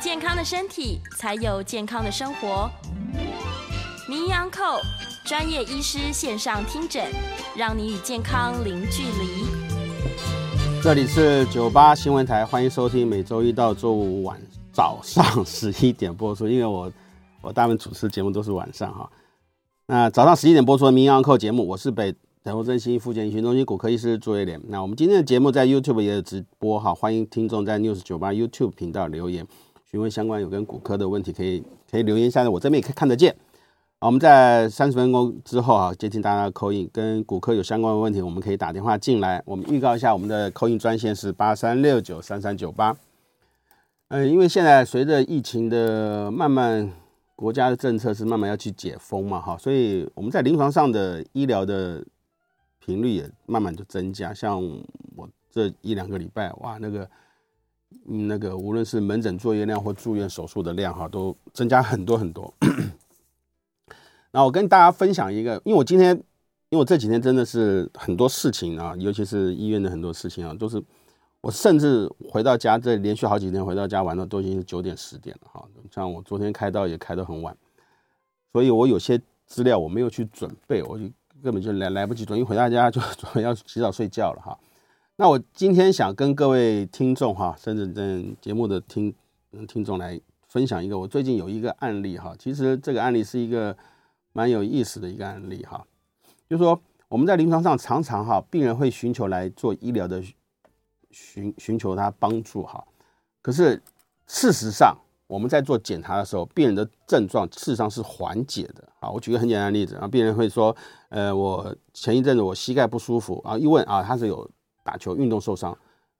健康的身体，才有健康的生活。名医昂寇专业医师线上听诊，让你与健康零距离。这里是九八新闻台，欢迎收听每周一到周五晚早上十一点播出。因为我我大部分主持节目都是晚上哈。那早上十一点播出的《名医昂寇》节目，我是北台湾振兴复健医学中心骨科医师朱威廉。那我们今天的节目在 YouTube 也有直播哈，欢迎听众在 News 九八 YouTube 频道留言询问相关有跟骨科的问题，可以可以留言下来，我这边也可以看得见。好，我们在三十分钟之后啊，接听大家的口音跟骨科有相关的问题，我们可以打电话进来。我们预告一下，我们的口音专线是八三六九三三九八。嗯，因为现在随着疫情的慢慢，国家的政策是慢慢要去解封嘛，哈，所以我们在临床上的医疗的频率也慢慢就增加。像我这一两个礼拜，哇，那个那个无论是门诊作业量或住院手术的量，哈，都增加很多很多。那我跟大家分享一个，因为我今天，因为我这几天真的是很多事情啊，尤其是医院的很多事情啊，都是我甚至回到家，这连续好几天回到家玩到都已经是九点十点了哈。像我昨天开刀也开得很晚，所以我有些资料我没有去准备，我就根本就来来不及准备，一回到家就准 备要洗澡睡觉了哈。那我今天想跟各位听众哈，甚至跟节目的听听众来分享一个我最近有一个案例哈，其实这个案例是一个。蛮有意思的一个案例哈，就是说我们在临床上常常哈，病人会寻求来做医疗的寻寻求他帮助哈，可是事实上我们在做检查的时候，病人的症状事实上是缓解的啊。我举个很简单的例子啊，病人会说，呃，我前一阵子我膝盖不舒服啊，一问啊，他是有打球运动受伤，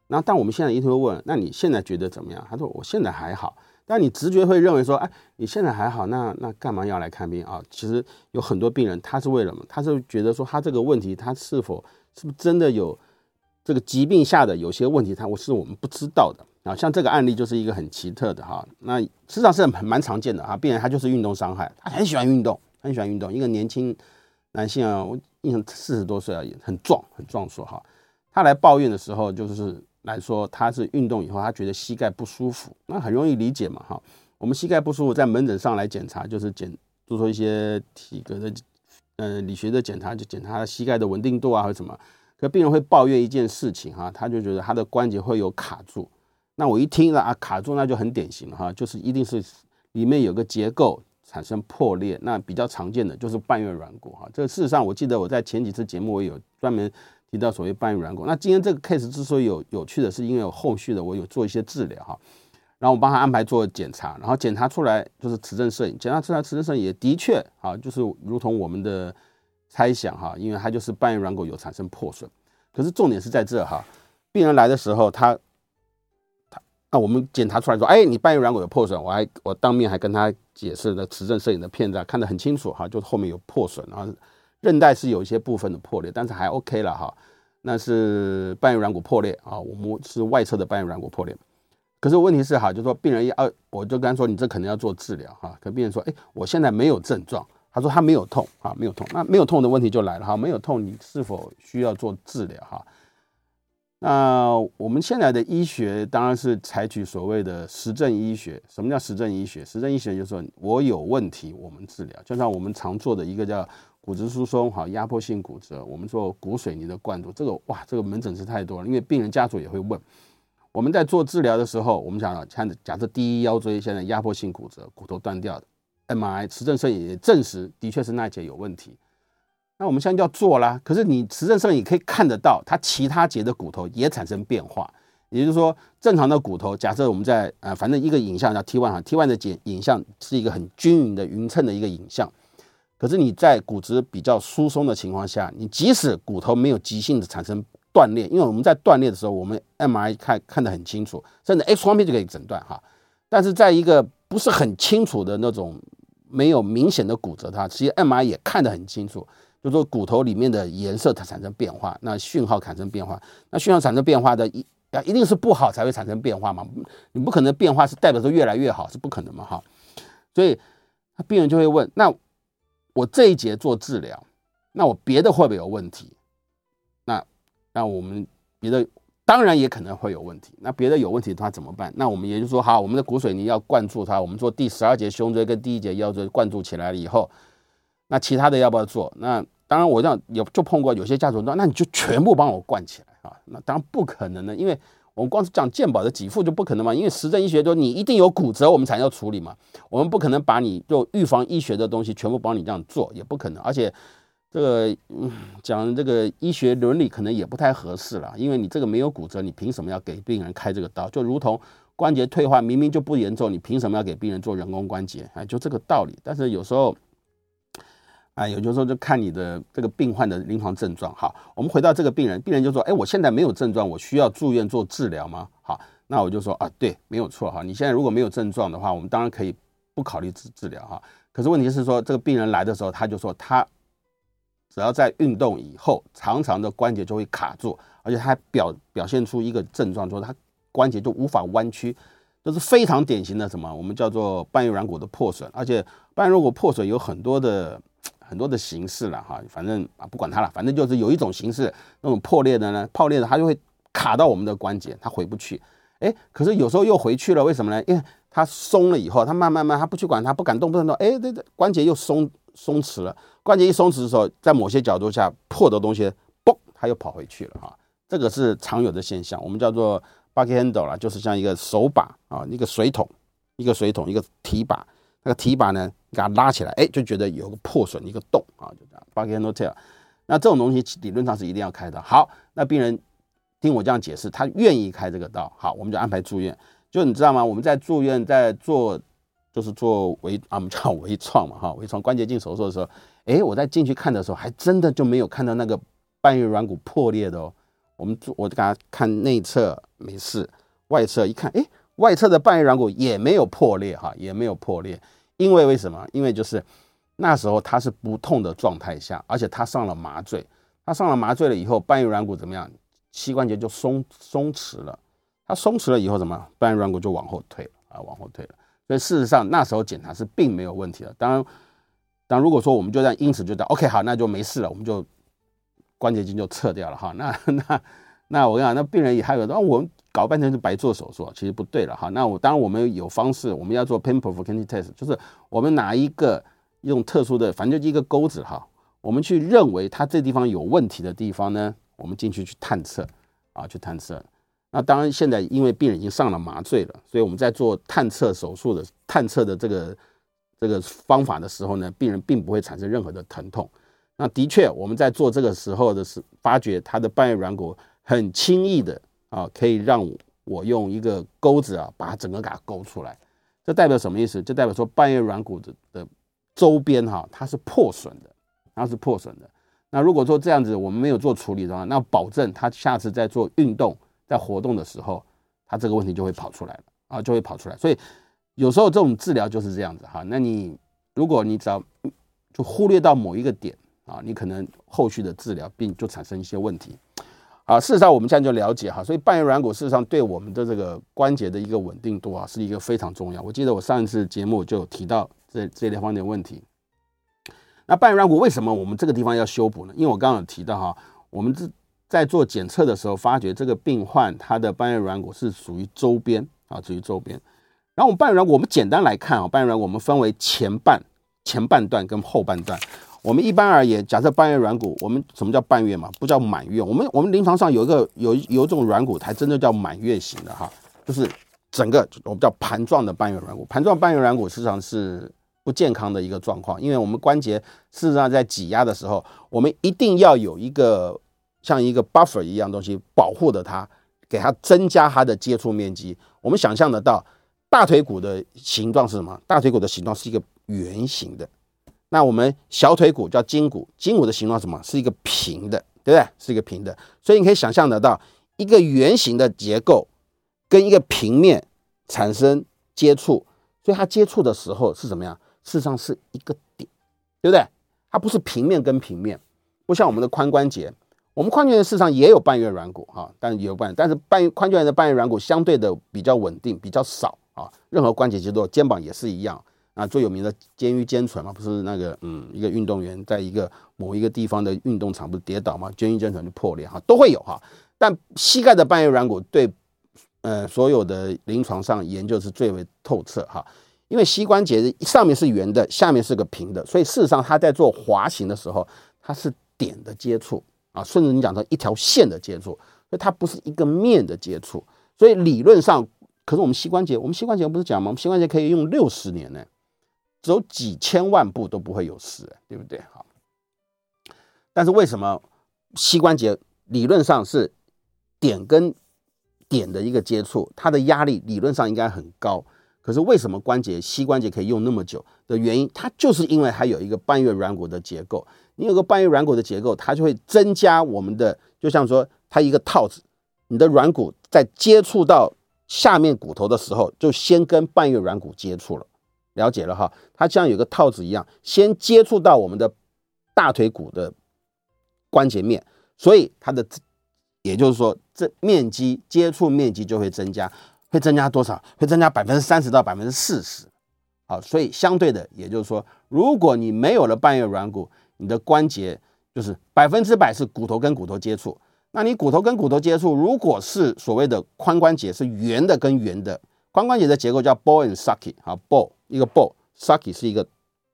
那但我们现在一定会问，那你现在觉得怎么样？他说我现在还好。但你直觉会认为说，哎，你现在还好，那那干嘛要来看病啊？其实有很多病人，他是为了什么？他是觉得说，他这个问题，他是否是不是真的有这个疾病下的有些问题，他我是我们不知道的啊。像这个案例就是一个很奇特的哈，那实际上是很蛮常见的啊。病人他就是运动伤害，他很喜欢运动，很喜欢运动。一个年轻男性啊，我印象四十多岁啊，也很壮，很壮硕哈。他来抱怨的时候就是。来说，他是运动以后，他觉得膝盖不舒服，那很容易理解嘛，哈。我们膝盖不舒服，在门诊上来检查，就是检做出一些体格的，呃，理学的检查，就检查膝盖的稳定度啊，或者什么。可病人会抱怨一件事情，哈，他就觉得他的关节会有卡住。那我一听了啊，卡住，那就很典型了，哈，就是一定是里面有个结构产生破裂。那比较常见的就是半月软骨，哈。这个事实上，我记得我在前几次节目我有专门。提到所谓半月软骨，那今天这个 case 之所以有有趣的是，因为有后续的我有做一些治疗哈，然后我帮他安排做检查，然后检查出来就是磁振摄影，检查出来磁振摄影也的确啊，就是如同我们的猜想哈，因为它就是半月软骨有产生破损，可是重点是在这哈，病人来的时候他他那我们检查出来说，哎，你半月软骨有破损，我还我当面还跟他解释了磁振摄影的片子看得很清楚哈，就是后面有破损啊。韧带是有一些部分的破裂，但是还 OK 了哈。那是半月软骨破裂啊，我们是外侧的半月软骨破裂。可是问题是哈，就说病人要，我就跟他说，你这可能要做治疗哈。可病人说，哎，我现在没有症状，他说他没有痛啊，没有痛。那没有痛的问题就来了哈，没有痛，你是否需要做治疗哈？那我们现在的医学当然是采取所谓的实证医学。什么叫实证医学？实证医学就是说我有问题，我们治疗。就像我们常做的一个叫。骨质疏松，好，压迫性骨折，我们做骨水泥的灌注，这个哇，这个门诊是太多了，因为病人家属也会问。我们在做治疗的时候，我们想看，假设第一腰椎现在压迫性骨折，骨头断掉的，MRI 磁振摄影也证实的确是那一节有问题。那我们现在就要做啦，可是你磁振摄影可以看得到，它其他节的骨头也产生变化，也就是说，正常的骨头，假设我们在呃，反正一个影像叫 T one 哈，T one 的解影像是一个很均匀的匀称的一个影像。可是你在骨质比较疏松的情况下，你即使骨头没有急性的产生断裂，因为我们在断裂的时候，我们 MRI 看看得很清楚，甚至 X 光片就可以诊断哈。但是在一个不是很清楚的那种没有明显的骨折，它其实 MRI 也看得很清楚，就是说骨头里面的颜色它产生变化，那讯号产生变化，那讯号产生变化的一啊一定是不好才会产生变化嘛，你不可能变化是代表说越来越好，是不可能嘛哈。所以病人就会问那。我这一节做治疗，那我别的会不会有问题？那那我们别的当然也可能会有问题。那别的有问题的话怎么办？那我们也就是说，好，我们的骨水泥要灌注它。我们做第十二节胸椎跟第一节腰椎灌注起来了以后，那其他的要不要做？那当然我这样有就碰过有些家属说，那你就全部帮我灌起来啊？那当然不可能的，因为。我们光是讲健保的给付就不可能嘛，因为实证医学说你一定有骨折，我们才要处理嘛。我们不可能把你就预防医学的东西全部帮你这样做，也不可能。而且这个嗯，讲这个医学伦理可能也不太合适了，因为你这个没有骨折，你凭什么要给病人开这个刀？就如同关节退化明明就不严重，你凭什么要给病人做人工关节？哎，就这个道理。但是有时候。啊，有的时候就看你的这个病患的临床症状。好，我们回到这个病人，病人就说：“哎，我现在没有症状，我需要住院做治疗吗？”好，那我就说：“啊，对，没有错哈。你现在如果没有症状的话，我们当然可以不考虑治治疗哈。可是问题是说，这个病人来的时候，他就说他只要在运动以后，常常的关节就会卡住，而且他还表表现出一个症状，就是他关节就无法弯曲，这是非常典型的什么？我们叫做半月软骨的破损，而且半月软骨破损有很多的。很多的形式了哈，反正啊不管它了，反正就是有一种形式，那种破裂的呢，破裂的它就会卡到我们的关节，它回不去。哎，可是有时候又回去了，为什么呢？因为它松了以后，它慢慢慢，它不去管它，不敢动，不敢动，哎，对对，关节又松松弛了。关节一松弛的时候，在某些角度下破的东西，嘣，它又跑回去了哈。这个是常有的现象，我们叫做 bucket handle 啦，就是像一个手把啊，一个水桶，一个水桶，一个提把。那个提把呢，给它拉起来，哎，就觉得有个破损，一个洞啊，就这样。bucket handle tear，那这种东西理论上是一定要开的。好，那病人听我这样解释，他愿意开这个刀，好，我们就安排住院。就你知道吗？我们在住院在做，就是做微啊，我们叫微创嘛，哈，微创关节镜手术的时候，哎，我在进去看的时候，还真的就没有看到那个半月软骨破裂的哦。我们做，我就给他看内侧没事，外侧一看，哎。外侧的半月软骨也没有破裂哈，也没有破裂，因为为什么？因为就是那时候他是不痛的状态下，而且他上了麻醉，他上了麻醉了以后，半月软骨怎么样？膝关节就松松弛了，他松弛了以后怎么？半月软骨就往后退了啊，往后退了。所以事实上那时候检查是并没有问题的。当然，当如果说我们就这样因此就到 OK 好，那就没事了，我们就关节镜就撤掉了哈。那那那我跟你讲，那病人也还有那我们。搞半天是白做手术，其实不对了哈。那我当然我们有方式，我们要做 pain provoking test，就是我们拿一个用特殊的，反正就一个钩子哈，我们去认为它这地方有问题的地方呢，我们进去去探测啊，去探测。那当然现在因为病人已经上了麻醉了，所以我们在做探测手术的探测的这个这个方法的时候呢，病人并不会产生任何的疼痛。那的确我们在做这个时候的是发觉他的半月软骨很轻易的。啊，可以让我用一个钩子啊，把它整个给它勾出来。这代表什么意思？就代表说半月软骨的的周边哈、它是破损的，它是破损的。那如果说这样子我们没有做处理的话，那保证他下次在做运动、在活动的时候，他这个问题就会跑出来了啊，就会跑出来。所以有时候这种治疗就是这样子哈。那你如果你只要就忽略到某一个点啊，你可能后续的治疗并就产生一些问题。啊，事实上我们现在就了解哈，所以半月软骨事实上对我们的这个关节的一个稳定度啊，是一个非常重要。我记得我上一次节目就有提到这这类方面的问题。那半月软骨为什么我们这个地方要修补呢？因为我刚刚有提到哈，我们这在做检测的时候发觉这个病患他的半月软骨是属于周边啊，属于周边。然后我们半月软骨，我们简单来看啊，半月软骨我们分为前半前半段跟后半段。我们一般而言，假设半月软骨，我们什么叫半月嘛？不叫满月。我们我们临床上有一个有有一种软骨，才真的叫满月型的哈，就是整个我们叫盘状的半月软骨。盘状半月软骨实际上是不健康的一个状况，因为我们关节事实上在挤压的时候，我们一定要有一个像一个 buffer 一样东西保护着它，给它增加它的接触面积。我们想象得到大腿骨的形状是什么？大腿骨的形状是一个圆形的。那我们小腿骨叫胫骨，胫骨的形状什么？是一个平的，对不对？是一个平的，所以你可以想象得到，一个圆形的结构跟一个平面产生接触，所以它接触的时候是怎么样？事实上是一个点，对不对？它不是平面跟平面，不像我们的髋关节，我们髋关节事实上也有半月软骨哈，但也有半，但是半髋关节的半月软骨相对的比较稳定，比较少啊。任何关节其实都有，肩膀也是一样。啊，最有名的肩盂肩唇嘛，不是那个嗯，一个运动员在一个某一个地方的运动场不是跌倒嘛，肩盂肩唇就破裂哈，都会有哈。但膝盖的半月软骨对，呃，所有的临床上研究是最为透彻哈，因为膝关节上面是圆的，下面是个平的，所以事实上它在做滑行的时候，它是点的接触啊，甚至你讲成一条线的接触，所以它不是一个面的接触，所以理论上，可是我们膝关节，我们膝关节不是讲吗？我们膝关节可以用六十年呢。走几千万步都不会有事，对不对？好，但是为什么膝关节理论上是点跟点的一个接触，它的压力理论上应该很高，可是为什么关节膝关节可以用那么久的原因，它就是因为它有一个半月软骨的结构。你有个半月软骨的结构，它就会增加我们的，就像说它一个套子，你的软骨在接触到下面骨头的时候，就先跟半月软骨接触了。了解了哈，它像有个套子一样，先接触到我们的大腿骨的关节面，所以它的，也就是说，这面积接触面积就会增加，会增加多少？会增加百分之三十到百分之四十。好，所以相对的，也就是说，如果你没有了半月软骨，你的关节就是百分之百是骨头跟骨头接触。那你骨头跟骨头接触，如果是所谓的髋关节是圆的跟圆的，髋关节的结构叫 ball and socket 啊，ball。一个 ball，socket 是一个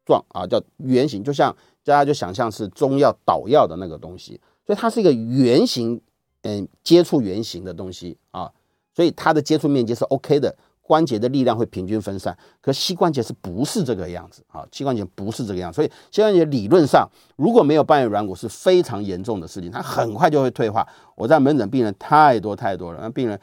状啊，叫圆形，就像大家就想象是中药捣药的那个东西，所以它是一个圆形，嗯，接触圆形的东西啊，所以它的接触面积是 OK 的，关节的力量会平均分散。可膝关节是不是这个样子啊？膝关节不是这个样，所以膝关节理论上如果没有半月软骨是非常严重的事情，它很快就会退化。我在门诊病人太多太多了，那病人。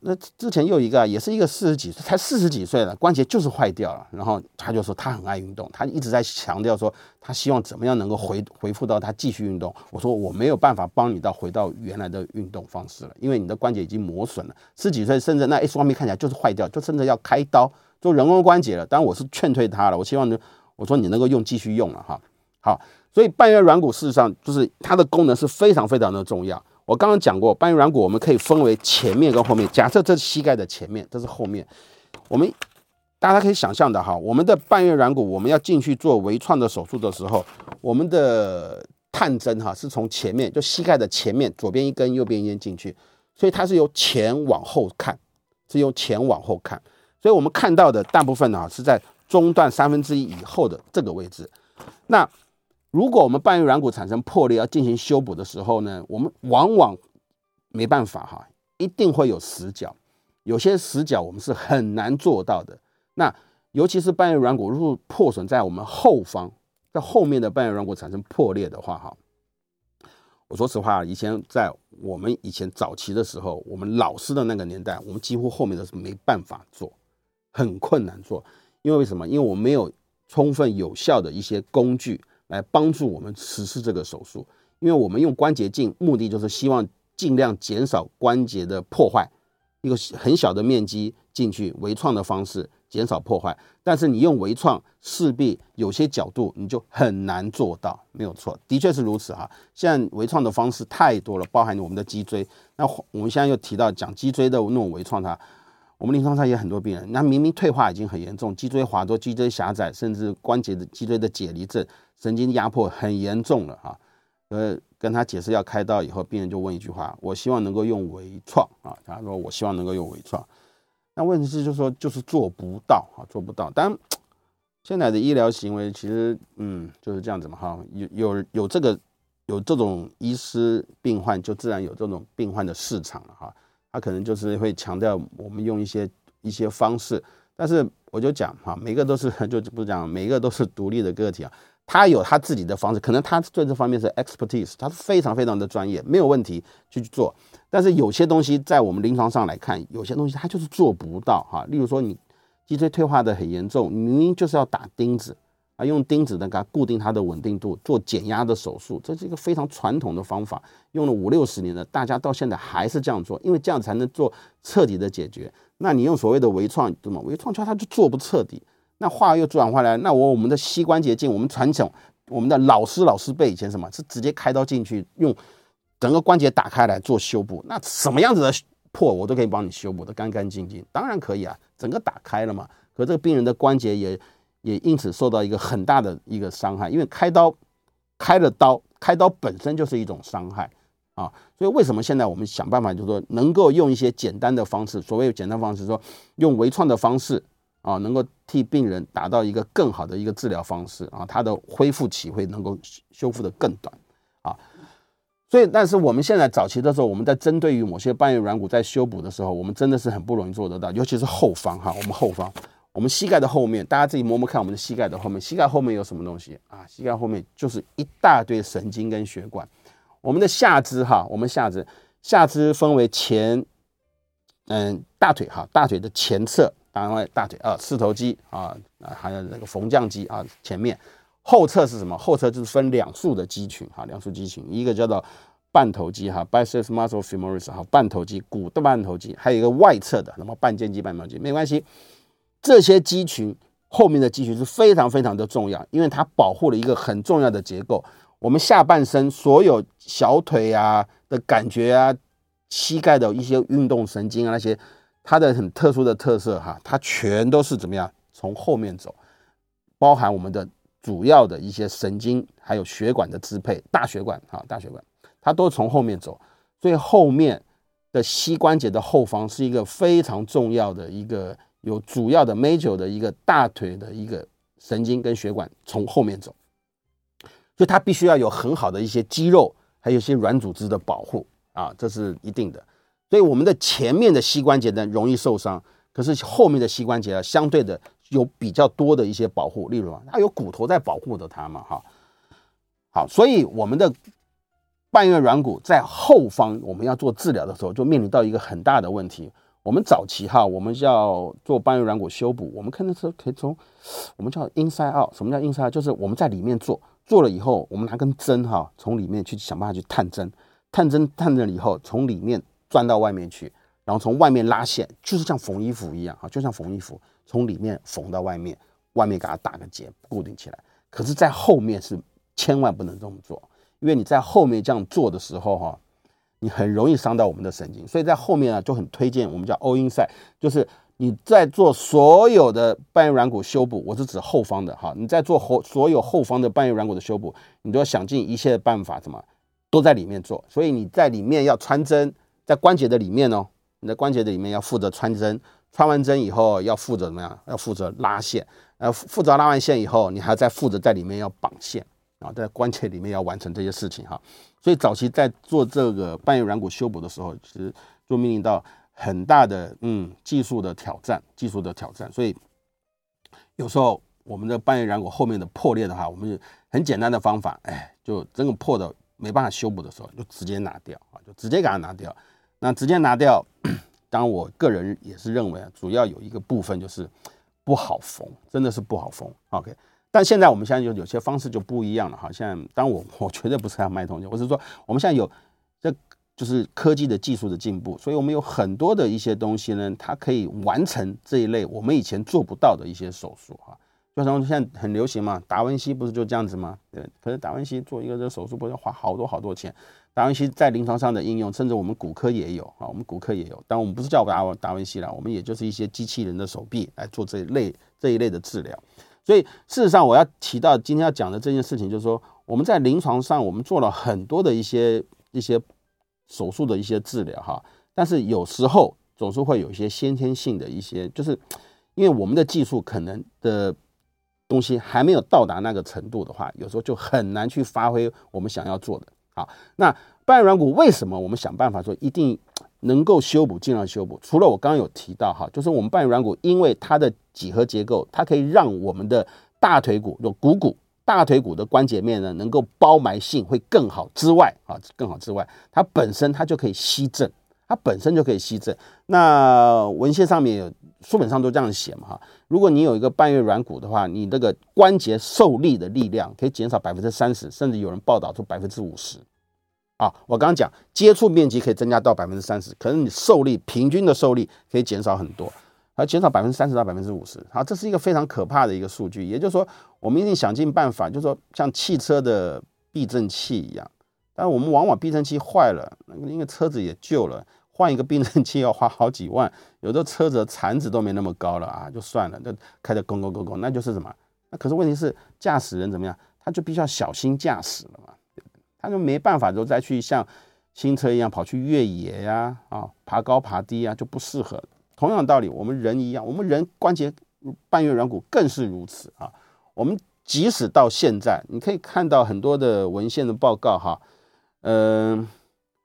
那之前又一个，也是一个四十几岁，才四十几岁了，关节就是坏掉了。然后他就说他很爱运动，他一直在强调说他希望怎么样能够回恢复到他继续运动。我说我没有办法帮你到回到原来的运动方式了，因为你的关节已经磨损了。四十几岁甚至那 X 光片看起来就是坏掉，就甚至要开刀做人工关节了。当然我是劝退他了，我希望呢，我说你能够用继续用了哈。好，所以半月软骨事实上就是它的功能是非常非常的重要。我刚刚讲过，半月软骨我们可以分为前面跟后面。假设这是膝盖的前面，这是后面。我们大家可以想象的哈，我们的半月软骨，我们要进去做微创的手术的时候，我们的探针哈是从前面，就膝盖的前面，左边一根，右边一根进去，所以它是由前往后看，是由前往后看。所以我们看到的大部分呢是在中段三分之一以后的这个位置。那如果我们半月软骨产生破裂要进行修补的时候呢，我们往往没办法哈，一定会有死角，有些死角我们是很难做到的。那尤其是半月软骨如果破损在我们后方，在后面的半月软骨产生破裂的话哈，我说实话，以前在我们以前早期的时候，我们老师的那个年代，我们几乎后面都是没办法做，很困难做，因为为什么？因为我们没有充分有效的一些工具。来帮助我们实施这个手术，因为我们用关节镜，目的就是希望尽量减少关节的破坏，一个很小的面积进去微创的方式减少破坏。但是你用微创，势必有些角度你就很难做到，没有错，的确是如此哈。现在微创的方式太多了，包含我们的脊椎。那我们现在又提到讲脊椎的那种微创，它。我们临床上也很多病人，那明明退化已经很严重，脊椎滑脱、脊椎狭窄，甚至关节的脊椎的解离症、神经压迫很严重了哈。呃，跟他解释要开刀以后，病人就问一句话：我希望能够用微创啊。他说：我希望能够用微创。那问题是，就是说就是做不到啊，做不到。当然，现在的医疗行为其实，嗯，就是这样子嘛哈。有有有这个有这种医师病患，就自然有这种病患的市场了哈。他可能就是会强调我们用一些一些方式，但是我就讲哈，每个都是 就不讲，每个都是独立的个体啊，他有他自己的方式，可能他对这方面是 expertise，他是非常非常的专业，没有问题去做。但是有些东西在我们临床上来看，有些东西他就是做不到哈。例如说你脊椎退化的很严重，你明明就是要打钉子啊，用钉子呢给它固定它的稳定度，做减压的手术，这是一个非常传统的方法，用了五六十年了，大家到现在还是这样做，因为这样才能做彻底的解决。那你用所谓的微创，对吗？微创桥它就做不彻底。那话又转回来，那我我们的膝关节镜，我们传统我们的老师老师辈以前什么是直接开刀进去，用整个关节打开来做修补，那什么样子的破我都可以帮你修补的干干净净，当然可以啊，整个打开了嘛。可这个病人的关节也也因此受到一个很大的一个伤害，因为开刀开了刀，开刀本身就是一种伤害啊。所以为什么现在我们想办法，就是说能够用一些简单的方式，所谓简单方式，说用微创的方式。啊，能够替病人达到一个更好的一个治疗方式啊，他的恢复期会能够修复的更短啊。所以，但是我们现在早期的时候，我们在针对于某些半月软骨在修补的时候，我们真的是很不容易做得到，尤其是后方哈，我们后方，我们膝盖的后面，大家自己摸摸看，我们的膝盖的后面，膝盖后面有什么东西啊？膝盖后面就是一大堆神经跟血管。我们的下肢哈，我们下肢下肢分为前，嗯，大腿哈，大腿的前侧。当然，大腿啊，四头肌啊，啊，还有那个缝匠肌啊，前面后侧是什么？后侧就是分两束的肌群哈，两束肌群，一个叫做半头肌哈，biceps muscle femoris 哈，半头肌，股的半头肌，还有一个外侧的，那么半肩肌、半毛肌，没关系。这些肌群后面的肌群是非常非常的重要，因为它保护了一个很重要的结构。我们下半身所有小腿啊的感觉啊，膝盖的一些运动神经啊那些。它的很特殊的特色哈，它全都是怎么样从后面走，包含我们的主要的一些神经还有血管的支配，大血管哈，大血管它都从后面走，所以后面的膝关节的后方是一个非常重要的一个有主要的 major 的一个大腿的一个神经跟血管从后面走，所以它必须要有很好的一些肌肉还有一些软组织的保护啊，这是一定的。所以我们的前面的膝关节呢容易受伤，可是后面的膝关节啊相对的有比较多的一些保护，例如啊，它有骨头在保护着它嘛，哈。好，所以我们的半月软骨在后方，我们要做治疗的时候，就面临到一个很大的问题。我们早期哈，我们要做半月软骨修补，我们可能是可以从我们叫 inside out，什么叫 inside out？就是我们在里面做，做了以后，我们拿根针哈，从里面去想办法去探针，探针探了以后，从里面。钻到外面去，然后从外面拉线，就是像缝衣服一样啊，就像缝衣服，从里面缝到外面，外面给它打个结，固定起来。可是，在后面是千万不能这么做，因为你在后面这样做的时候哈，你很容易伤到我们的神经。所以在后面啊，就很推荐我们叫 all inside，就是你在做所有的半月软骨修补，我是指后方的哈，你在做后所有后方的半月软骨的修补，你都要想尽一切的办法，怎么都在里面做。所以你在里面要穿针。在关节的里面哦，你的关节的里面要负责穿针，穿完针以后要负责怎么样？要负责拉线，呃，负责拉完线以后，你还要再负责在里面要绑线啊，在关节里面要完成这些事情哈。所以早期在做这个半月软骨修补的时候，其实就面临到很大的嗯技术的挑战，技术的挑战。所以有时候我们的半月软骨后面的破裂的话，我们很简单的方法，哎，就真的破的没办法修补的时候，就直接拿掉啊，就直接给它拿掉。那直接拿掉，当然我个人也是认为啊，主要有一个部分就是不好缝，真的是不好缝。OK，但现在我们现在就有些方式就不一样了哈。现在当然我 我绝对不是要卖东西，我是说我们现在有这就是科技的技术的进步，所以我们有很多的一些东西呢，它可以完成这一类我们以前做不到的一些手术哈。就像现在很流行嘛，达文西不是就这样子吗？对，可是达文西做一个这手术不是要花好多好多钱？达文西在临床上的应用，甚至我们骨科也有啊，我们骨科也有。但我们不是叫达文达文西啦，我们也就是一些机器人的手臂来做这一类这一类的治疗。所以事实上，我要提到今天要讲的这件事情，就是说我们在临床上我们做了很多的一些一些手术的一些治疗哈，但是有时候总是会有一些先天性的一些，就是因为我们的技术可能的东西还没有到达那个程度的话，有时候就很难去发挥我们想要做的。好，那半软骨为什么我们想办法说一定能够修补，尽量修补？除了我刚刚有提到哈，就是我们半软骨因为它的几何结构，它可以让我们的大腿骨有股骨，大腿骨的关节面呢能够包埋性会更好之外啊，更好之外，它本身它就可以吸震，它本身就可以吸震。那文献上面有书本上都这样写嘛哈。如果你有一个半月软骨的话，你这个关节受力的力量可以减少百分之三十，甚至有人报道出百分之五十。啊，我刚刚讲接触面积可以增加到百分之三十，可是你受力平均的受力可以减少很多，而减少百分之三十到百分之五十。好，这是一个非常可怕的一个数据。也就是说，我们一定想尽办法，就是说像汽车的避震器一样，但是我们往往避震器坏了，因为车子也旧了，换一个避震器要花好几万，有的车子的残值都没那么高了啊，就算了，就开着咣咣咣咣，那就是什么？那可是问题是驾驶人怎么样？他就必须要小心驾驶了嘛。他就没办法，就再去像新车一样跑去越野呀，啊，爬高爬低啊，就不适合。同样道理，我们人一样，我们人关节半月软骨更是如此啊。我们即使到现在，你可以看到很多的文献的报告哈，嗯，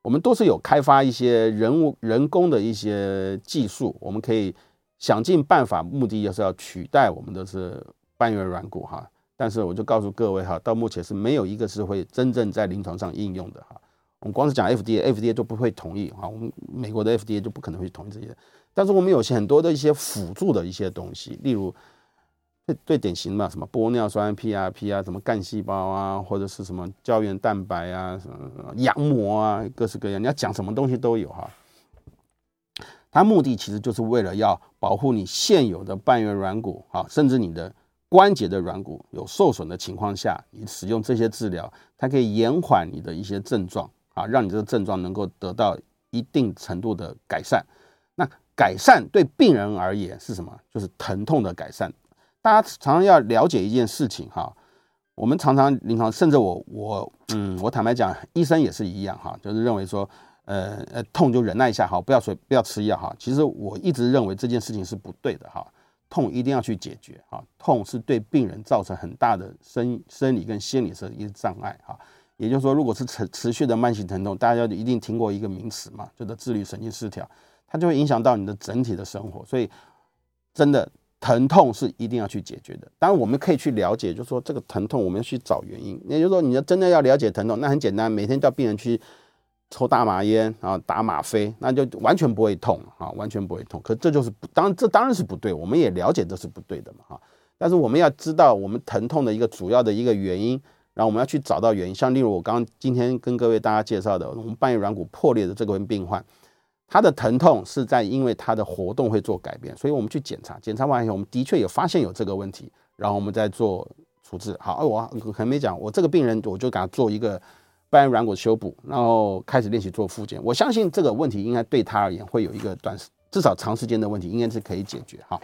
我们都是有开发一些人物人工的一些技术，我们可以想尽办法，目的就是要取代我们的是半月软骨哈。但是我就告诉各位哈，到目前是没有一个是会真正在临床上应用的哈。我们光是讲 FDA，FDA 都不会同意哈。我们美国的 FDA 就不可能会同意这些。但是我们有些很多的一些辅助的一些东西，例如最最典型的，什么玻尿酸、PRP 啊，什么干细胞啊，或者是什么胶原蛋白啊，什么羊膜啊，各式各样，你要讲什么东西都有哈。它目的其实就是为了要保护你现有的半月软骨啊，甚至你的。关节的软骨有受损的情况下，你使用这些治疗，它可以延缓你的一些症状啊，让你这个症状能够得到一定程度的改善。那改善对病人而言是什么？就是疼痛的改善。大家常常要了解一件事情哈，我们常常临床，甚至我我嗯，我坦白讲，医生也是一样哈，就是认为说，呃呃，痛就忍耐一下好，不要说不要吃药哈。其实我一直认为这件事情是不对的哈。痛一定要去解决啊！痛是对病人造成很大的生生理跟心理上一个障碍哈。也就是说，如果是持持续的慢性疼痛，大家一定听过一个名词嘛，叫做自律神经失调，它就会影响到你的整体的生活。所以，真的疼痛是一定要去解决的。当然，我们可以去了解，就是说这个疼痛我们要去找原因。也就是说，你要真的要了解疼痛，那很简单，每天叫病人去。抽大麻烟，然后打吗啡，那就完全不会痛啊，完全不会痛。可这就是不，当然这当然是不对，我们也了解这是不对的嘛哈。但是我们要知道我们疼痛的一个主要的一个原因，然后我们要去找到原因。像例如我刚今天跟各位大家介绍的，我们半月软骨破裂的这个病患，他的疼痛是在因为他的活动会做改变，所以我们去检查，检查完以后，我们的确有发现有这个问题，然后我们再做处置。好，我还没讲，我这个病人我就给他做一个。半软骨修补，然后开始练习做复健。我相信这个问题应该对他而言会有一个短时，至少长时间的问题，应该是可以解决。好，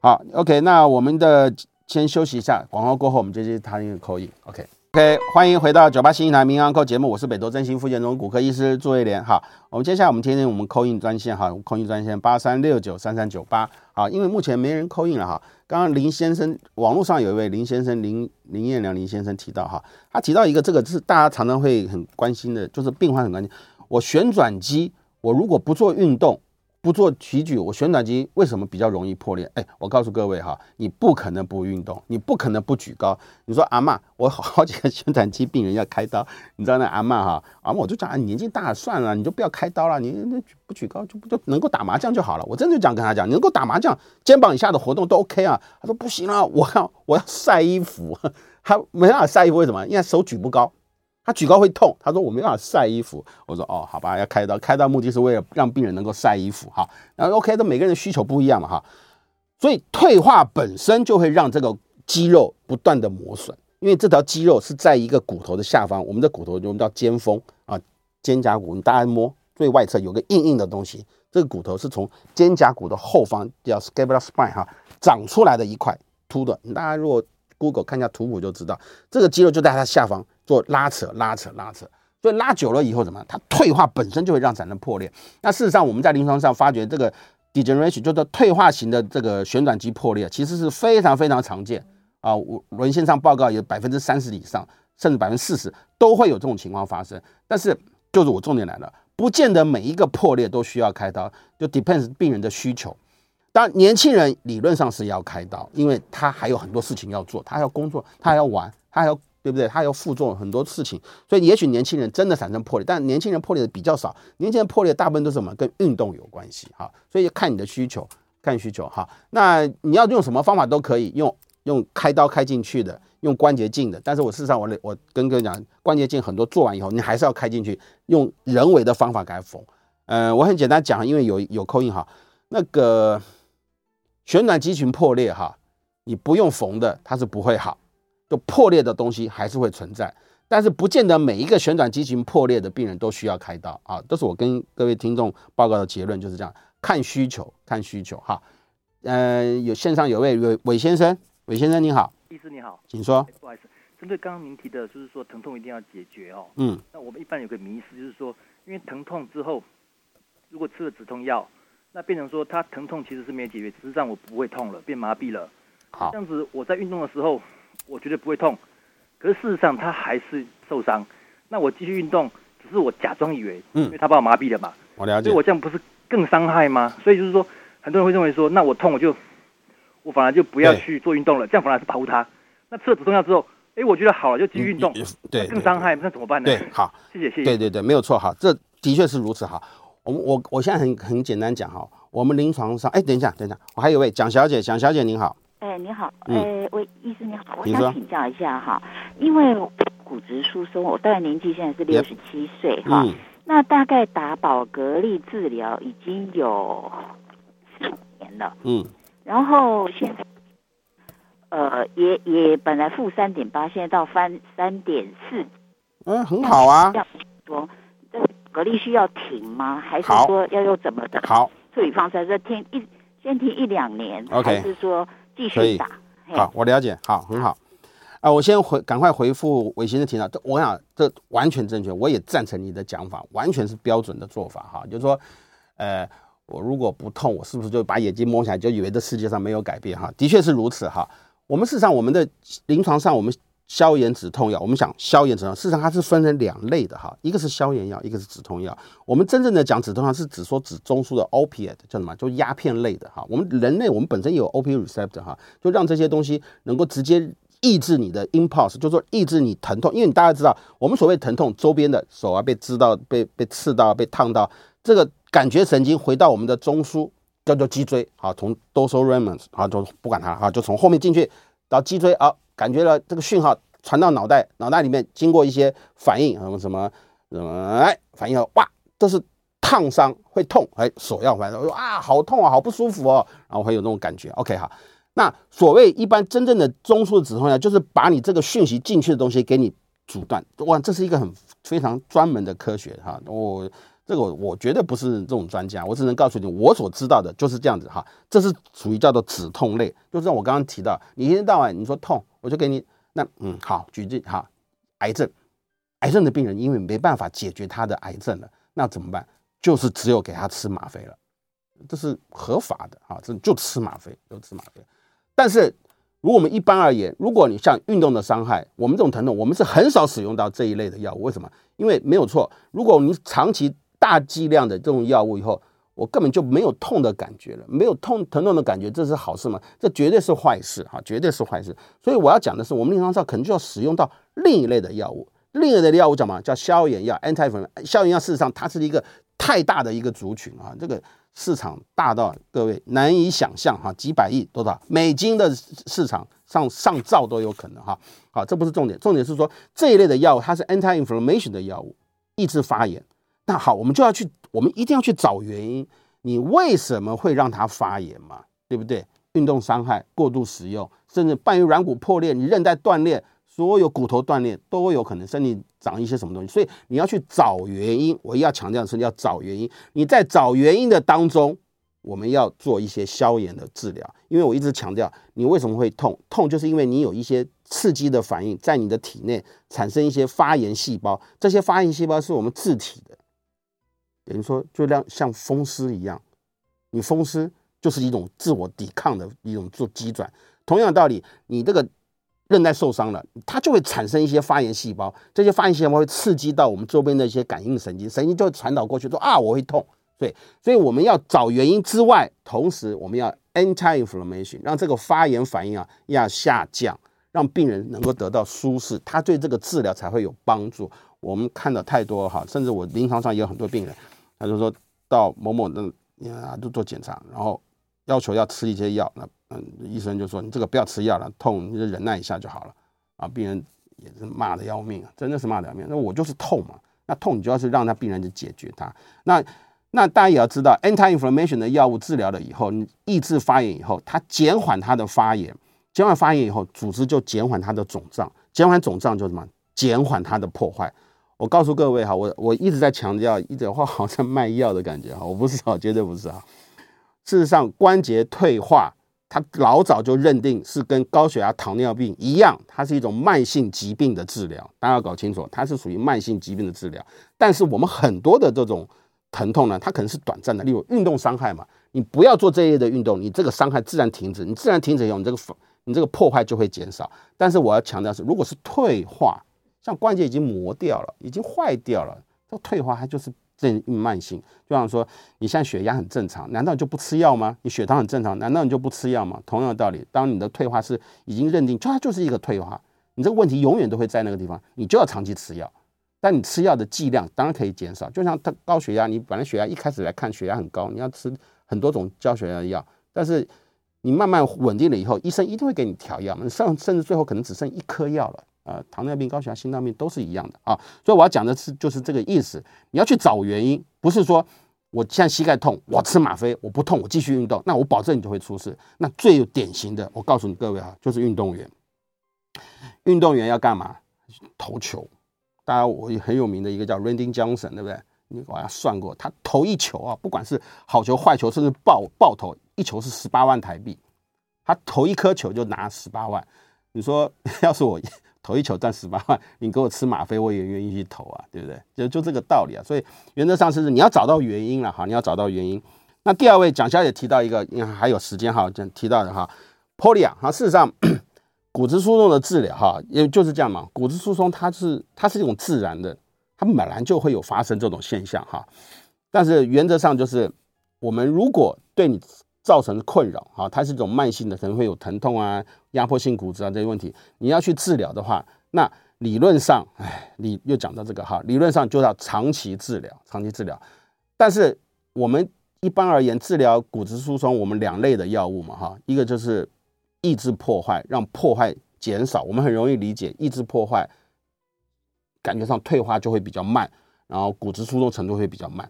好，OK，那我们的先休息一下，广告过后我们就接他一个口音。OK，OK，欢迎回到九八新一台名医堂节目，我是北投振兴复健中骨科医师朱威廉。好，我们接下来我们听听我们 call in 专线哈，call in 专线八三六九三三九八。好，因为目前没人 call in 了哈。刚刚林先生，网络上有一位林先生林林彦良林先生提到哈，他提到一个这个是大家常常会很关心的，就是病患很关心，我旋转肌，我如果不做运动。不做提举，我旋转肌为什么比较容易破裂？哎，我告诉各位哈，你不可能不运动，你不可能不举高。你说阿嬷，我好几个旋转肌病人要开刀，你知道那阿嬷哈，阿嬷我就讲啊，年纪大了算了，你就不要开刀了，你那不举高就不就能够打麻将就好了。我真的这样跟他讲，你能够打麻将，肩膀以下的活动都 OK 啊。他说不行啊，我要我要晒衣服，他没办法晒衣服，为什么？因为手举不高。他举高会痛，他说我没办法晒衣服。我说哦，好吧，要开刀，开刀目的是为了让病人能够晒衣服哈。然后 OK，这每个人的需求不一样嘛哈，所以退化本身就会让这个肌肉不断的磨损，因为这条肌肉是在一个骨头的下方，我们的骨头就我们叫肩峰啊，肩胛骨，你大家摸最外侧有个硬硬的东西，这个骨头是从肩胛骨的后方叫 scapula spine 哈长出来的一块凸的，大家如果 Google 看一下图谱就知道，这个肌肉就在它下方。做拉扯、拉扯、拉扯，所以拉久了以后怎么？它退化本身就会让产生破裂。那事实上，我们在临床上发觉，这个 degeneration 就是退化型的这个旋转肌破裂，其实是非常非常常见啊。文献上报告有百分之三十以上，甚至百分之四十都会有这种情况发生。但是，就是我重点来了，不见得每一个破裂都需要开刀，就 depends 病人的需求。当然，年轻人理论上是要开刀，因为他还有很多事情要做，他要工作，他还要玩，他还要。对不对？他要负重很多事情，所以也许年轻人真的产生破裂，但年轻人破裂的比较少。年轻人破裂大部分都是什么？跟运动有关系哈。所以看你的需求。看需求哈。那你要用什么方法都可以，用用开刀开进去的，用关节镜的。但是我事实上我我跟各位讲，关节镜很多做完以后，你还是要开进去，用人为的方法给它缝。呃，我很简单讲，因为有有扣印哈，那个旋转肌群破裂哈，你不用缝的，它是不会好，就破裂的东西还是会存在。但是不见得每一个旋转肌群破裂的病人都需要开刀啊，都是我跟各位听众报告的结论就是这样，看需求，看需求哈。呃，有线上有位韦韦先生，韦先生你好，医师你好，请说。不好意思，针对刚刚您提的，就是说疼痛一定要解决哦。嗯。那我们一般有个迷思，就是说，因为疼痛之后，如果吃了止痛药，那变成说他疼痛其实是没有解决，实际上我不会痛了，变麻痹了。好。这样子我在运动的时候，我觉得不会痛。可是事实上，他还是受伤。那我继续运动，只是我假装以为，嗯，因为他把我麻痹了嘛。我了解。所以我这样不是更伤害吗？所以就是说，很多人会认为说，那我痛我就，我反而就不要去做运动了，这样反而是保护他。那吃了止痛药之后，哎，我觉得好了，就继续运动，对，更伤害，那怎么办呢？对，好，谢谢，谢谢。对对对，没有错哈，这的确是如此哈。我我我现在很很简单讲哈，我们临床上，哎，等一下，等一下，我还有位蒋小姐，蒋小姐您好。哎，你好，哎，喂，医生你好，我想请教一下哈，因为骨质疏松，我大概年纪现在是六十七岁哈，那大概打保格力治疗已经有四五年了，嗯，然后现在，呃，也也本来负三点八，现在到翻三点四，嗯，很好啊。要说这个格力需要停吗？还是说要用怎么的？好。处理方式？这停一先停一两年，OK，还是说？继续可以，好，我了解，好，很好，啊，我先回，赶快回复伟先的提到，我想这完全正确，我也赞成你的讲法，完全是标准的做法，哈，就是说，呃，我如果不痛，我是不是就把眼睛蒙起来，就以为这世界上没有改变，哈，的确是如此，哈，我们事实上，我们的临床上，我们。消炎止痛药，我们想消炎止痛，事实上它是分成两类的哈，一个是消炎药，一个是止痛药。我们真正的讲止痛药是指说指中枢的 opiate 叫什么？就鸦片类的哈。我们人类我们本身有 opiate receptor 哈，就让这些东西能够直接抑制你的 impulse，就是说抑制你疼痛。因为你大家知道，我们所谓疼痛，周边的手啊被刺到、被被刺到、被烫到，这个感觉神经回到我们的中枢叫做脊椎，好，从 dorsal radius 好，就不管它了哈，就从后面进去到脊椎啊。感觉了这个讯号传到脑袋，脑袋里面经过一些反应，什么什么什么，哎，反应后哇，这是烫伤，会痛，哎，手要反应，啊，好痛啊，好不舒服哦，然后会有那种感觉。OK 好，那所谓一般真正的中枢的止痛药，就是把你这个讯息进去的东西给你阻断。哇，这是一个很非常专门的科学哈，我这个我绝对不是这种专家，我只能告诉你我所知道的就是这样子哈，这是属于叫做止痛类，就是我刚刚提到，你一天到晚你说痛。我就给你那嗯好举例哈，癌症，癌症的病人因为没办法解决他的癌症了，那怎么办？就是只有给他吃吗啡了，这是合法的啊，这就吃吗啡，就吃吗啡。但是如果我们一般而言，如果你像运动的伤害，我们这种疼痛，我们是很少使用到这一类的药物。为什么？因为没有错，如果你长期大剂量的这种药物以后。我根本就没有痛的感觉了，没有痛疼痛的感觉，这是好事吗？这绝对是坏事哈，绝对是坏事。所以我要讲的是，我们临床上可能就要使用到另一类的药物，另一类的药物叫什么？叫消炎药，anti-inflammatory。消炎药事实上它是一个太大的一个族群啊，这个市场大到各位难以想象哈，几百亿多少美金的市场上上兆都有可能哈。好，这不是重点，重点是说这一类的药物它是 anti-inflammation 的药物，抑制发炎。那好，我们就要去。我们一定要去找原因，你为什么会让它发炎嘛？对不对？运动伤害、过度使用，甚至半月软骨破裂、你韧带断裂、所有骨头断裂都有可能，身体长一些什么东西。所以你要去找原因。我要强调的是，你要找原因。你在找原因的当中，我们要做一些消炎的治疗。因为我一直强调，你为什么会痛？痛就是因为你有一些刺激的反应在你的体内产生一些发炎细胞，这些发炎细胞是我们自体的。等于说，就像像风湿一样，你风湿就是一种自我抵抗的一种做机转。同样道理，你这个韧带受伤了，它就会产生一些发炎细胞，这些发炎细胞会刺激到我们周边的一些感应神经，神经就会传导过去，说啊，我会痛。对，所以我们要找原因之外，同时我们要 anti-inflammation，让这个发炎反应啊要下降，让病人能够得到舒适，他对这个治疗才会有帮助。我们看到太多哈，甚至我临床上也有很多病人。他就说到某某的啊，都做检查，然后要求要吃一些药，那嗯，医生就说你这个不要吃药了，痛你就忍耐一下就好了啊。病人也是骂得要命啊，真的是骂得要命。那我就是痛嘛，那痛你就要是让他病人去解决它。那那大家也要知道，anti-inflammation 的药物治疗了以后，你抑制发炎以后，它减缓它的发炎，减缓发炎以后，组织就减缓它的肿胀，减缓肿胀就什么？减缓它的破坏。我告诉各位哈，我我一直在强调，一直话好像卖药的感觉哈，我不是哈，绝对不是哈。事实上，关节退化，它老早就认定是跟高血压、糖尿病一样，它是一种慢性疾病的治疗。大家要搞清楚，它是属于慢性疾病的治疗。但是我们很多的这种疼痛呢，它可能是短暂的，例如运动伤害嘛，你不要做这一类的运动，你这个伤害自然停止，你自然停止以后，你这个你这个破坏就会减少。但是我要强调是，如果是退化。像关节已经磨掉了，已经坏掉了，这退化它就是这慢性。就像说，你现在血压很正常，难道你就不吃药吗？你血糖很正常，难道你就不吃药吗？同样的道理，当你的退化是已经认定，就它就是一个退化，你这个问题永远都会在那个地方，你就要长期吃药。但你吃药的剂量当然可以减少，就像它高血压，你本来血压一开始来看血压很高，你要吃很多种降血压的药，但是你慢慢稳定了以后，医生一定会给你调药，甚甚至最后可能只剩一颗药了。呃，糖尿病、高血压、心脏病都是一样的啊，所以我要讲的是就是这个意思。你要去找原因，不是说我现在膝盖痛，我吃吗啡，我不痛，我继续运动，那我保证你就会出事。那最有典型的，我告诉你各位啊，就是运动员。运动员要干嘛？投球。大家我很有名的一个叫 Randy Johnson，对不对？你我要算过，他投一球啊，不管是好球坏球，甚至爆爆投，一球是十八万台币。他投一颗球就拿十八万。你说 要是我？投一球赚十八万，你给我吃吗啡，我也愿意去投啊，对不对？就就这个道理啊。所以原则上是你要找到原因了哈，你要找到原因。那第二位蒋小姐提到一个，因为还有时间哈，讲提到的哈，Prolia 哈，事实上骨质疏松的治疗哈，也就是这样嘛。骨质疏松它是它是一种自然的，它本来就会有发生这种现象哈。但是原则上就是我们如果对你。造成困扰啊，它是一种慢性的，可能会有疼痛啊、压迫性骨折啊这些问题。你要去治疗的话，那理论上，哎，你又讲到这个哈，理论上就要长期治疗，长期治疗。但是我们一般而言，治疗骨质疏松，我们两类的药物嘛哈，一个就是抑制破坏，让破坏减少。我们很容易理解，抑制破坏，感觉上退化就会比较慢，然后骨质疏松程度会比较慢。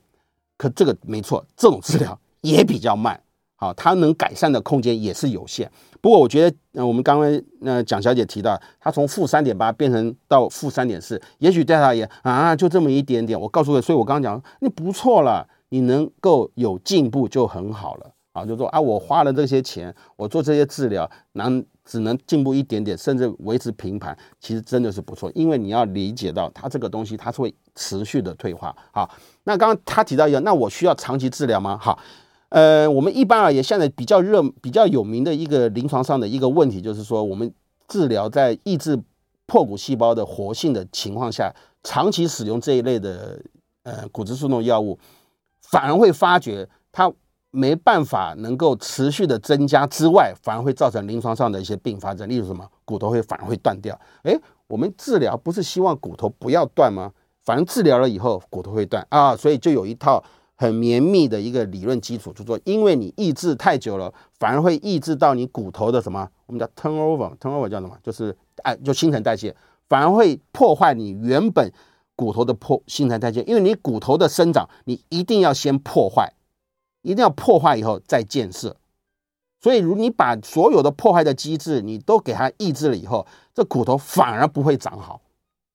可这个没错，这种治疗也比较慢。啊，它能改善的空间也是有限。不过我觉得，呃，我们刚刚那蒋小姐提到，她从负三点八变成到负三点四，也许对她也啊，就这么一点点。我告诉各位，所以我刚刚讲，你不错了，你能够有进步就很好了。啊，就说啊，我花了这些钱，我做这些治疗，能只能进步一点点，甚至维持平盘，其实真的是不错。因为你要理解到，它这个东西它是会持续的退化。好，那刚刚他提到一个，那我需要长期治疗吗？好。呃，我们一般而言，现在比较热、比较有名的一个临床上的一个问题，就是说，我们治疗在抑制破骨细胞的活性的情况下，长期使用这一类的呃骨质疏松药物，反而会发觉它没办法能够持续的增加之外，反而会造成临床上的一些并发症，例如什么骨头会反而会断掉。诶，我们治疗不是希望骨头不要断吗？反正治疗了以后骨头会断啊，所以就有一套。很绵密的一个理论基础，就说，因为你抑制太久了，反而会抑制到你骨头的什么？我们叫 turnover，turnover 叫什么？就是哎，就新陈代谢，反而会破坏你原本骨头的破新陈代谢。因为你骨头的生长，你一定要先破坏，一定要破坏以后再建设。所以，如你把所有的破坏的机制，你都给它抑制了以后，这骨头反而不会长好。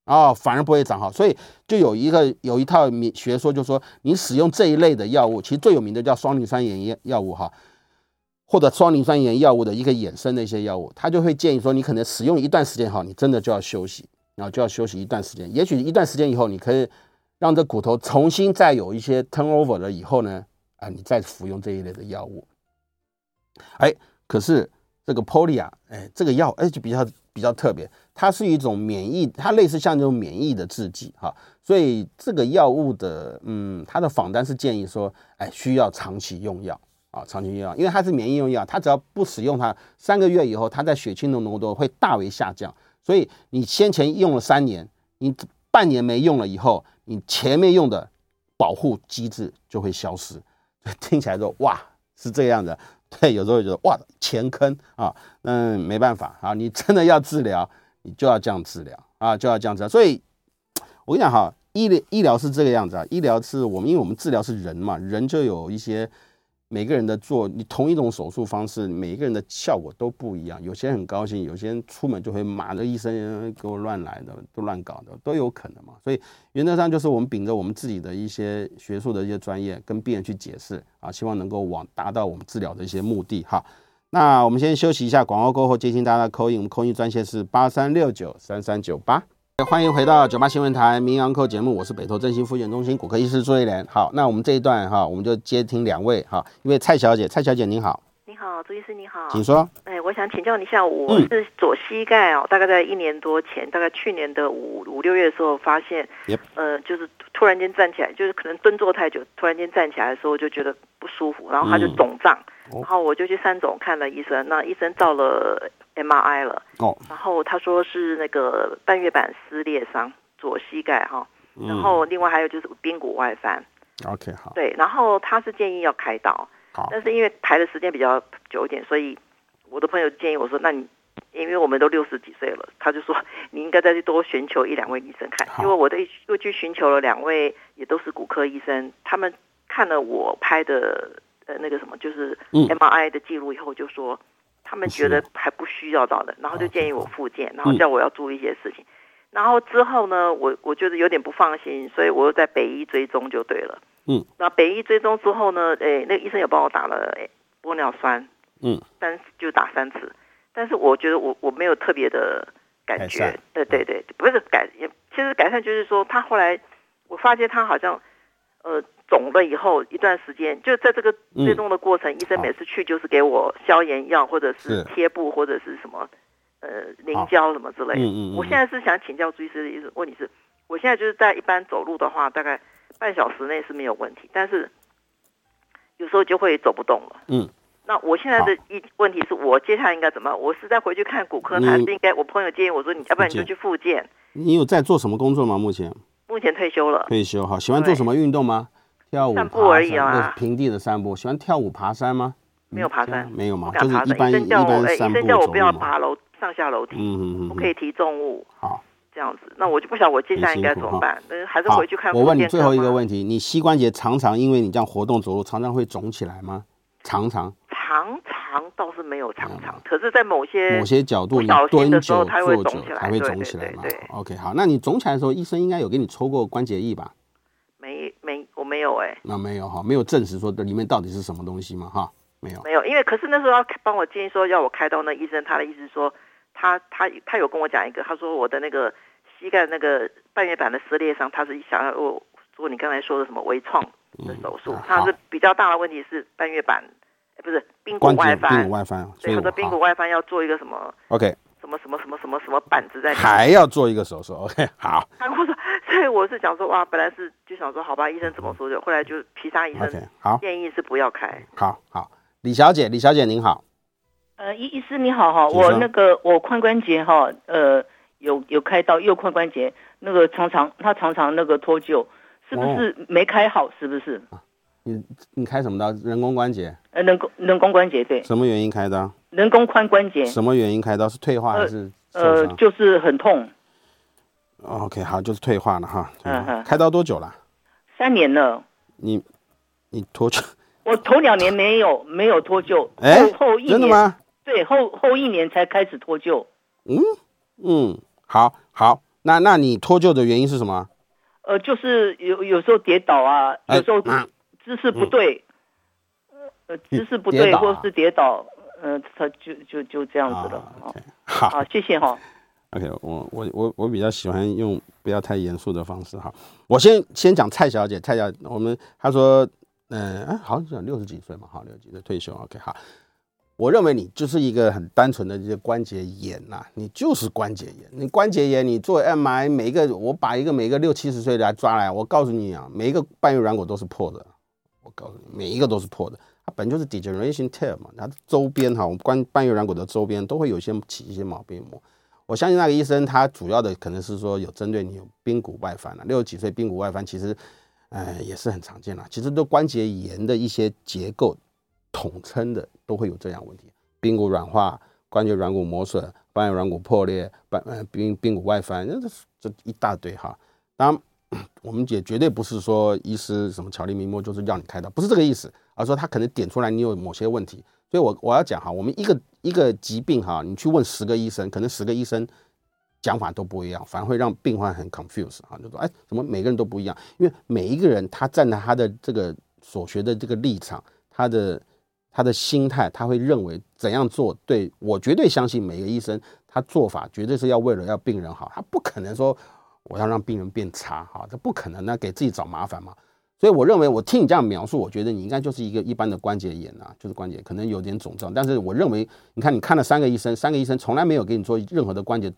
啊、反而不会长好，所以就有一个有一套学说，就是说你使用这一类的药物，其实最有名的叫双磷酸盐药药物哈，或者双磷酸盐药物的一个衍生的一些药物，他就会建议说，你可能使用一段时间哈，你真的就要休息，然后就要休息一段时间，也许一段时间以后，你可以让这骨头重新再有一些 turnover 了以后呢，啊，你再服用这一类的药物。哎，可是这个 polia，哎，这个药哎就比较比较特别。它是一种免疫，它类似像这种免疫的制剂哈，所以这个药物的，嗯，它的仿单是建议说，哎，需要长期用药啊，长期用药，因为它是免疫用药，它只要不使用它三个月以后，它在血清的浓度会大为下降，所以你先前用了三年，你半年没用了以后，你前面用的保护机制就会消失，听起来说哇是这样的，对，有时候会觉得哇，钱坑啊，嗯，没办法啊，你真的要治疗，你就要这样治疗啊，就要这样治疗。所以，我跟你讲哈，医疗医疗是这个样子啊，医疗是我们，因为我们治疗是人嘛，人就有一些。每个人的做你同一种手术方式，每一个人的效果都不一样。有些人很高兴，有些人出门就会骂这医生给我乱来的，都乱搞的，都有可能嘛。所以原则上就是我们秉着我们自己的一些学术的一些专业，跟病人去解释啊，希望能够往达到我们治疗的一些目的。好，那我们先休息一下，广告过后接听大家的扣一我们扣一专线是八三六九三三九八。欢迎回到九八新闻台名医堂节目，我是北投振兴复健中心骨科医师朱一莲。好，那我们这一段哈，我们就接听两位哈，一位蔡小姐，蔡小姐您好，好，朱医师你好，请说。哎，我想请教你一下，我是左膝盖哦，大概在一年多前，大概去年的五五六月的时候，发现，Yep. 呃，就是突然间站起来，就是可能蹲坐太久，突然间站起来的时候就觉得不舒服，然后它就肿胀，嗯、然后我就去三总看了医生，那医生照了。M R I 了哦，然后他说是那个半月板撕裂伤，左膝盖哈，然后另外还有就是髌骨外翻。OK 好，对，然后他是建议要开刀，好，但是因为排的时间比较久一点，所以我的朋友建议我说，那你因为我们都六十几岁了，他就说你应该再去多寻求一两位医生看，因为我的又去寻求了两位也都是骨科医生，他们看了我拍的呃那个什么就是 M R I 的记录以后就说。他们觉得还不需要到的，然后就建议我复健，然后叫我要注意一些事情。然后之后呢，我我觉得有点不放心，所以我又在北医追踪就对了。嗯，那北医追踪之后呢，诶，那个医生有帮我打了玻尿酸，嗯，但就打三次，但是我觉得我我没有特别的感觉。对对对，不是改，其实改善就是说，他后来我发现他好像，呃。肿了以后一段时间，就在这个追踪的过程，嗯、医生每次去就是给我消炎药，或者是贴布，或者是什么呃凝胶什么之类的。嗯嗯嗯、我现在是想请教朱医师的意思，问题是，我现在就是在一般走路的话，大概半小时内是没有问题，但是有时候就会走不动了。嗯，那我现在的一问题是我接下来应该怎么？我是再回去看骨科，还是应该？我朋友建议我说，你要不然你就去复健。你有在做什么工作吗？目前？目前退休了。退休哈，喜欢做什么运动吗？跳舞、散步而已啊，平地的散步。喜欢跳舞、爬山吗？没有爬山，没有吗？就是一般一般散步。医生叫我不要爬楼上下楼梯，嗯嗯嗯，不可以提重物。好，这样子，那我就不晓得我接下来应该怎么办。但是还是回去看。我问你最后一个问题：你膝关节常常因为你这样活动走路，常常会肿起来吗？常常？常常倒是没有常常，可是在某些某些角度，你蹲久坐久还会肿起来吗？OK，好，那你肿起来的时候，医生应该有给你抽过关节液吧？没没，我没有哎、欸，那没有哈，没有证实说这里面到底是什么东西吗？哈，没有，没有，因为可是那时候要帮我建议说要我开刀，那医生他的意思说，他他他有跟我讲一个，他说我的那个膝盖那个半月板的撕裂伤，他是想要我做你刚才说的什么微创的手术，他、嗯、是比较大的问题是半月板，不是髌骨外翻，髌骨外翻，所以他说髌骨外翻要做一个什么？OK。什么什么什么什么什么板子在？还要做一个手术？OK，好。他跟我说，所以我是想说，哇，本来是就想说，好吧，医生怎么说就，后来就皮沙医生好建议是不要开。好好，李小姐，李小姐您好。呃，医医师你好哈，我那个我髋关节哈，呃，有有开刀右髋关节，那个常常他常常那个脱臼，是不是没开好？是不是？你你开什么刀？人工关节？呃，人工人工关节对。什么原因开刀？人工髋关节。什么原因开刀？是退化还是？呃，就是很痛。OK，好，就是退化了哈。嗯哼。开刀多久了？三年了。你你脱臼？我头两年没有没有脱臼，哎，后一年。真的吗？对，后后一年才开始脱臼。嗯嗯，好好，那那你脱臼的原因是什么？呃，就是有有时候跌倒啊，有时候。姿势不对，呃，姿势不对，或是跌倒，呃，他就就就这样子了。好，好，谢谢哈。OK，我我我我比较喜欢用不要太严肃的方式哈。我先先讲蔡小姐，蔡小姐，我们她说，嗯，哎，好像六十几岁嘛，好，六十几岁退休。OK，好。我认为你就是一个很单纯的这些关节炎呐，你就是关节炎。你关节炎，你做 M I，每一个我把一个每一个六七十岁的来抓来，我告诉你啊，每一个半月软骨都是破的。我告诉你，每一个都是破的，它本就是 degeneration tear 嘛，它周边哈，我们关半月软骨的周边都会有些起一些毛病膜。我相信那个医生他主要的可能是说有针对你有髌骨外翻了，六十几岁髌骨外翻其实，呃也是很常见了，其实都关节炎的一些结构统称的都会有这样问题：髌骨软化、关节软骨磨损、半月软骨破裂、半呃髌髌骨外翻，那这这一大堆哈。当然，我们也绝对不是说医师什么巧立名目，就是要你开刀，不是这个意思，而是说他可能点出来你有某些问题。所以我我要讲哈，我们一个一个疾病哈，你去问十个医生，可能十个医生讲法都不一样，反而会让病患很 confuse 啊，就说哎，怎么每个人都不一样？因为每一个人他站在他的这个所学的这个立场，他的他的心态，他会认为怎样做对。我绝对相信每个医生他做法绝对是要为了要病人好，他不可能说我要让病人变差哈，这不可能，那给自己找麻烦嘛。所以我认为，我听你这样描述，我觉得你应该就是一个一般的关节炎啊，就是关节可能有点肿胀。但是我认为，你看你看了三个医生，三个医生从来没有给你做任何的关节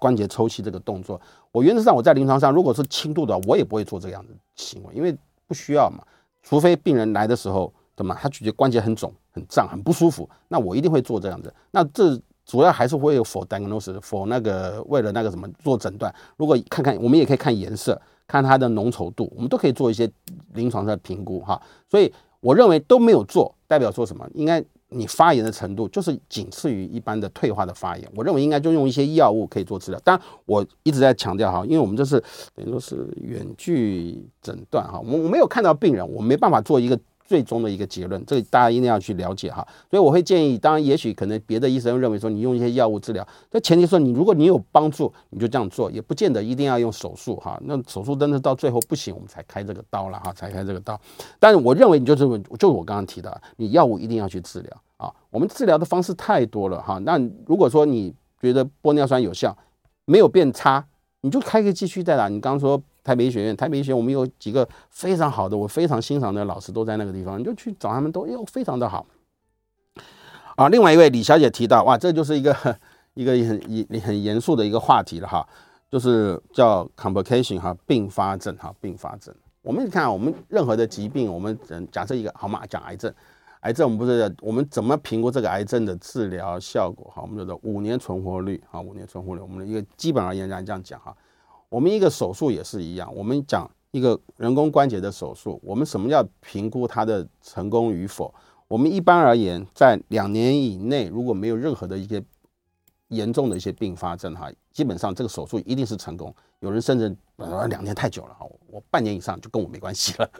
关节抽气这个动作。我原则上我在临床上，如果是轻度的，我也不会做这样的行为，因为不需要嘛。除非病人来的时候，对吗？他觉得关节很肿、很胀、很不舒服，那我一定会做这样子。那这主要还是会有 for diagnosis，for 那个为了那个什么做诊断。如果看看，我们也可以看颜色。看它的浓稠度，我们都可以做一些临床上的评估哈，所以我认为都没有做，代表说什么？应该你发炎的程度就是仅次于一般的退化的发炎，我认为应该就用一些药物可以做治疗。当然，我一直在强调哈，因为我们这是等于说是远距诊断哈，我我没有看到病人，我没办法做一个。最终的一个结论，这个大家一定要去了解哈。所以我会建议，当然，也许可能别的医生认为说你用一些药物治疗，但前提说你如果你有帮助，你就这样做，也不见得一定要用手术哈。那手术真的到最后不行，我们才开这个刀了哈，才开这个刀。但是我认为你就是，就我刚刚提到，你药物一定要去治疗啊。我们治疗的方式太多了哈。那如果说你觉得玻尿酸有效，没有变差，你就开个继续带啦。你刚刚说。台北医学院，台北医学院，我们有几个非常好的，我非常欣赏的老师都在那个地方，你就去找他们，都哟非常的好。啊，另外一位李小姐提到，哇，这就是一个 一个很很很严肃的一个话题了哈，就是叫 complication 哈，并发症哈，并发症。我们看我们任何的疾病，我们假设一个好嘛，讲癌症，癌症我们不是我们怎么评估这个癌症的治疗效果哈？我们叫做五年存活率啊，五年存活率，我们的一个基本而言来这样讲哈。我们一个手术也是一样，我们讲一个人工关节的手术，我们什么叫评估它的成功与否？我们一般而言，在两年以内，如果没有任何的一些严重的一些并发症哈，基本上这个手术一定是成功。有人甚至呃两年太久了哈，我半年以上就跟我没关系了，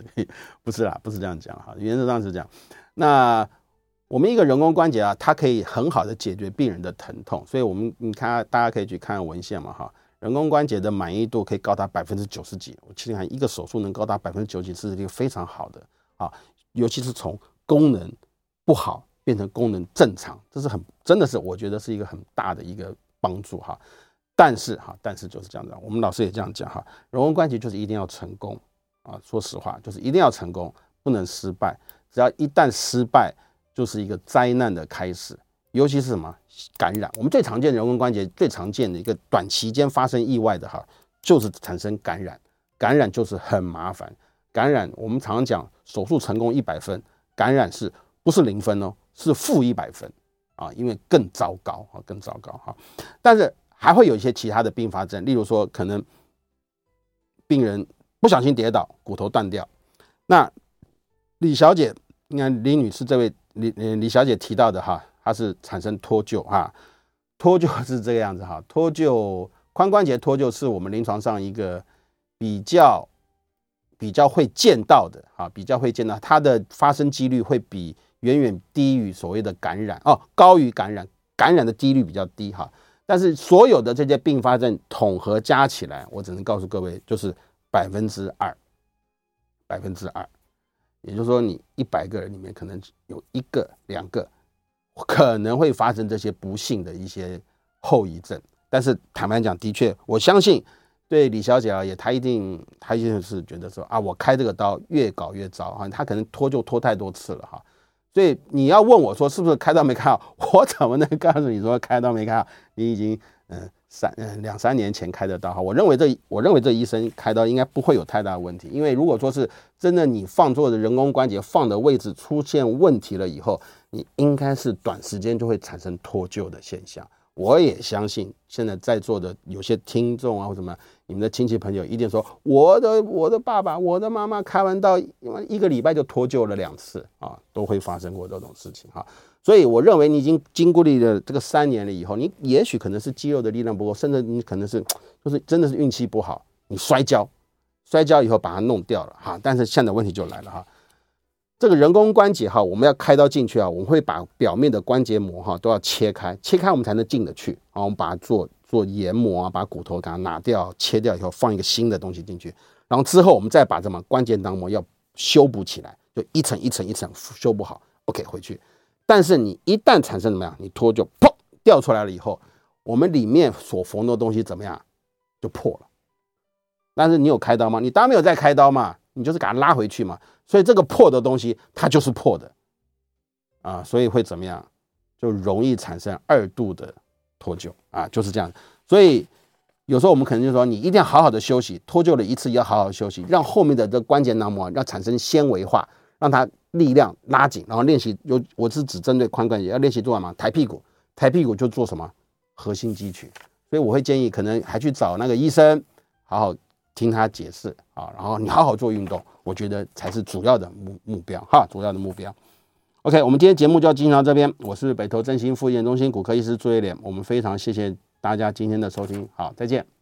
不是啦，不是这样讲哈，原则上是这样。那我们一个人工关节啊，它可以很好的解决病人的疼痛，所以我们你看大家可以去看文献嘛哈。人工关节的满意度可以高达百分之九十几，我其实看一个手术能高达百分之九十几是一个非常好的啊，尤其是从功能不好变成功能正常，这是很真的是我觉得是一个很大的一个帮助哈。但是哈，但是就是这样子，我们老师也这样讲哈，人工关节就是一定要成功啊，说实话就是一定要成功，不能失败，只要一旦失败，就是一个灾难的开始。尤其是什么感染，我们最常见的人工关节最常见的一个短期间发生意外的哈，就是产生感染，感染就是很麻烦。感染我们常常讲手术成功一百分，感染是不是零分哦？是负一百分啊，因为更糟糕啊，更糟糕哈。但是还会有一些其他的并发症，例如说可能病人不小心跌倒，骨头断掉。那李小姐，你看李女士这位李李小姐提到的哈。它是产生脱臼哈，脱臼是这个样子哈，脱臼髋关节脱臼是我们临床上一个比较比较会见到的哈，比较会见到它的发生几率会比远远低于所谓的感染哦，高于感染，感染的几率比较低哈，但是所有的这些并发症统合加起来，我只能告诉各位就是百分之二，百分之二，也就是说你一百个人里面可能有一个两个。可能会发生这些不幸的一些后遗症，但是坦白讲，的确，我相信对李小姐而言，她一定，她一定是觉得说啊，我开这个刀越搞越糟哈，她可能拖就拖太多次了哈，所以你要问我说是不是开刀没开好，我怎么能告诉你说开刀没开好？你已经嗯。三嗯两三年前开的刀哈，我认为这我认为这医生开刀应该不会有太大问题，因为如果说是真的你放做的人工关节放的位置出现问题了以后，你应该是短时间就会产生脱臼的现象。我也相信现在在座的有些听众啊或什么，你们的亲戚朋友一定说，我的我的爸爸我的妈妈开完刀一个礼拜就脱臼了两次啊，都会发生过这种事情哈。所以我认为你已经经过了这个三年了以后，你也许可能是肌肉的力量不够，甚至你可能是就是真的是运气不好，你摔跤，摔跤以后把它弄掉了哈。但是现在问题就来了哈，这个人工关节哈，我们要开刀进去啊，我们会把表面的关节膜哈都要切开，切开我们才能进得去啊。我们把它做做研磨啊，把骨头给它拿掉，切掉以后放一个新的东西进去，然后之后我们再把什么关节囊膜要修补起来，就一层一层一层修补好，OK 回去。但是你一旦产生怎么样，你脱臼砰掉出来了以后，我们里面所缝的东西怎么样就破了。但是你有开刀吗？你当然没有再开刀嘛，你就是给它拉回去嘛。所以这个破的东西它就是破的啊，所以会怎么样？就容易产生二度的脱臼啊，就是这样。所以有时候我们可能就说，你一定要好好的休息，脱臼了一次要好好休息，让后面的这关节囊膜要产生纤维化，让它。力量拉紧，然后练习有，我是只针对髋关节要练习做什么？抬屁股，抬屁股就做什么？核心肌群。所以我会建议，可能还去找那个医生，好好听他解释啊，然后你好好做运动，我觉得才是主要的目目标哈，主要的目标。OK，我们今天节目就要进行到这边，我是北投振兴复健中心骨科医师朱岳廉，我们非常谢谢大家今天的收听，好，再见。